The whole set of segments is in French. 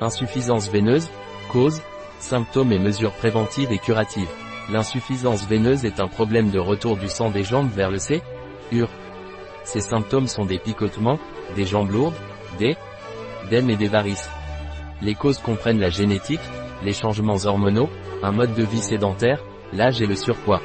Insuffisance veineuse, cause, symptômes et mesures préventives et curatives. L'insuffisance veineuse est un problème de retour du sang des jambes vers le C. UR. Ces symptômes sont des picotements, des jambes lourdes, des d'èmes et des varices. Les causes comprennent la génétique, les changements hormonaux, un mode de vie sédentaire, l'âge et le surpoids.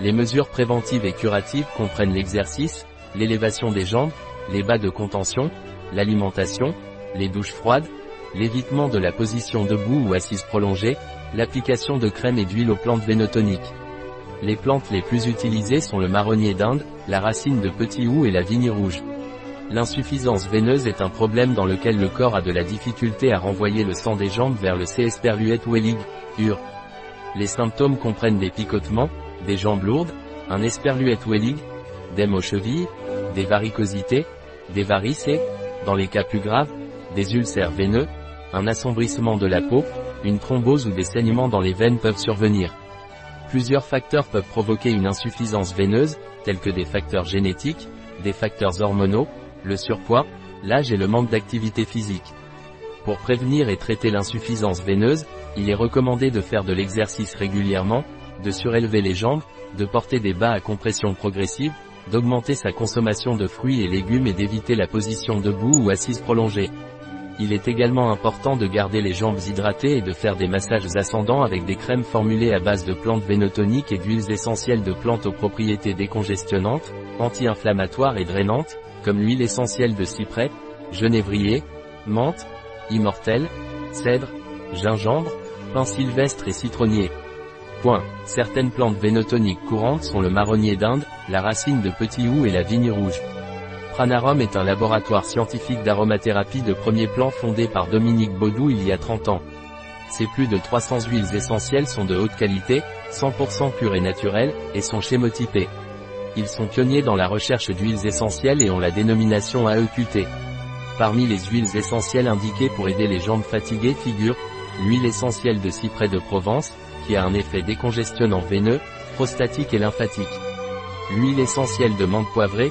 Les mesures préventives et curatives comprennent l'exercice, l'élévation des jambes, les bas de contention, l'alimentation, les douches froides, l'évitement de la position debout ou assise prolongée, l'application de crème et d'huile aux plantes vénotoniques. Les plantes les plus utilisées sont le marronnier d'Inde, la racine de petit hou et la vigne rouge. L'insuffisance veineuse est un problème dans lequel le corps a de la difficulté à renvoyer le sang des jambes vers le C. Wellig, UR. Les symptômes comprennent des picotements, des jambes lourdes, un esperluette Wellig, des aux chevilles, des varicosités, des varices et, dans les cas plus graves, des ulcères veineux, un assombrissement de la peau, une thrombose ou des saignements dans les veines peuvent survenir. Plusieurs facteurs peuvent provoquer une insuffisance veineuse, tels que des facteurs génétiques, des facteurs hormonaux, le surpoids, l'âge et le manque d'activité physique. Pour prévenir et traiter l'insuffisance veineuse, il est recommandé de faire de l'exercice régulièrement, de surélever les jambes, de porter des bas à compression progressive, d'augmenter sa consommation de fruits et légumes et d'éviter la position debout ou assise prolongée. Il est également important de garder les jambes hydratées et de faire des massages ascendants avec des crèmes formulées à base de plantes vénotoniques et d'huiles essentielles de plantes aux propriétés décongestionnantes, anti-inflammatoires et drainantes, comme l'huile essentielle de cyprès, genévrier, menthe, immortelle, cèdre, gingembre, pain sylvestre et citronnier. Certaines plantes vénotoniques courantes sont le marronnier d'Inde, la racine de petit hou et la vigne rouge. Pranarum est un laboratoire scientifique d'aromathérapie de premier plan fondé par Dominique Baudou il y a 30 ans. Ses plus de 300 huiles essentielles sont de haute qualité, 100% pures et naturelles, et sont schémotypées. Ils sont pionniers dans la recherche d'huiles essentielles et ont la dénomination AEQT. Parmi les huiles essentielles indiquées pour aider les jambes fatiguées figurent l'huile essentielle de cyprès de Provence, qui a un effet décongestionnant veineux, prostatique et lymphatique. L'huile essentielle de menthe poivrée,